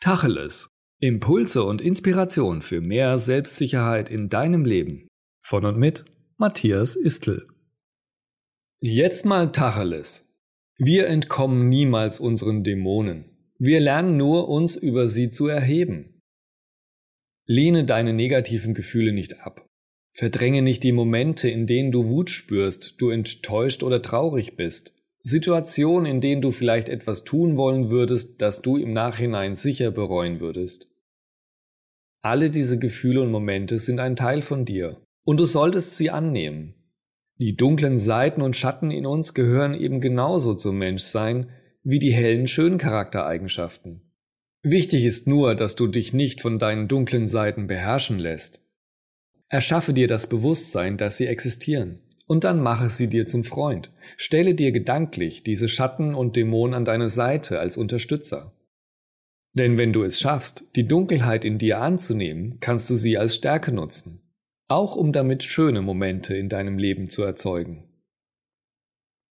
Tacheles. Impulse und Inspiration für mehr Selbstsicherheit in deinem Leben. Von und mit Matthias Istl. Jetzt mal Tacheles. Wir entkommen niemals unseren Dämonen. Wir lernen nur, uns über sie zu erheben. Lehne deine negativen Gefühle nicht ab. Verdränge nicht die Momente, in denen du Wut spürst, du enttäuscht oder traurig bist. Situationen, in denen du vielleicht etwas tun wollen würdest, das du im Nachhinein sicher bereuen würdest. Alle diese Gefühle und Momente sind ein Teil von dir und du solltest sie annehmen. Die dunklen Seiten und Schatten in uns gehören eben genauso zum Menschsein wie die hellen schönen Charaktereigenschaften. Wichtig ist nur, dass du dich nicht von deinen dunklen Seiten beherrschen lässt. Erschaffe dir das Bewusstsein, dass sie existieren und dann mache sie dir zum Freund. Stelle dir gedanklich diese Schatten und Dämonen an deine Seite als Unterstützer. Denn wenn du es schaffst, die Dunkelheit in dir anzunehmen, kannst du sie als Stärke nutzen, auch um damit schöne Momente in deinem Leben zu erzeugen.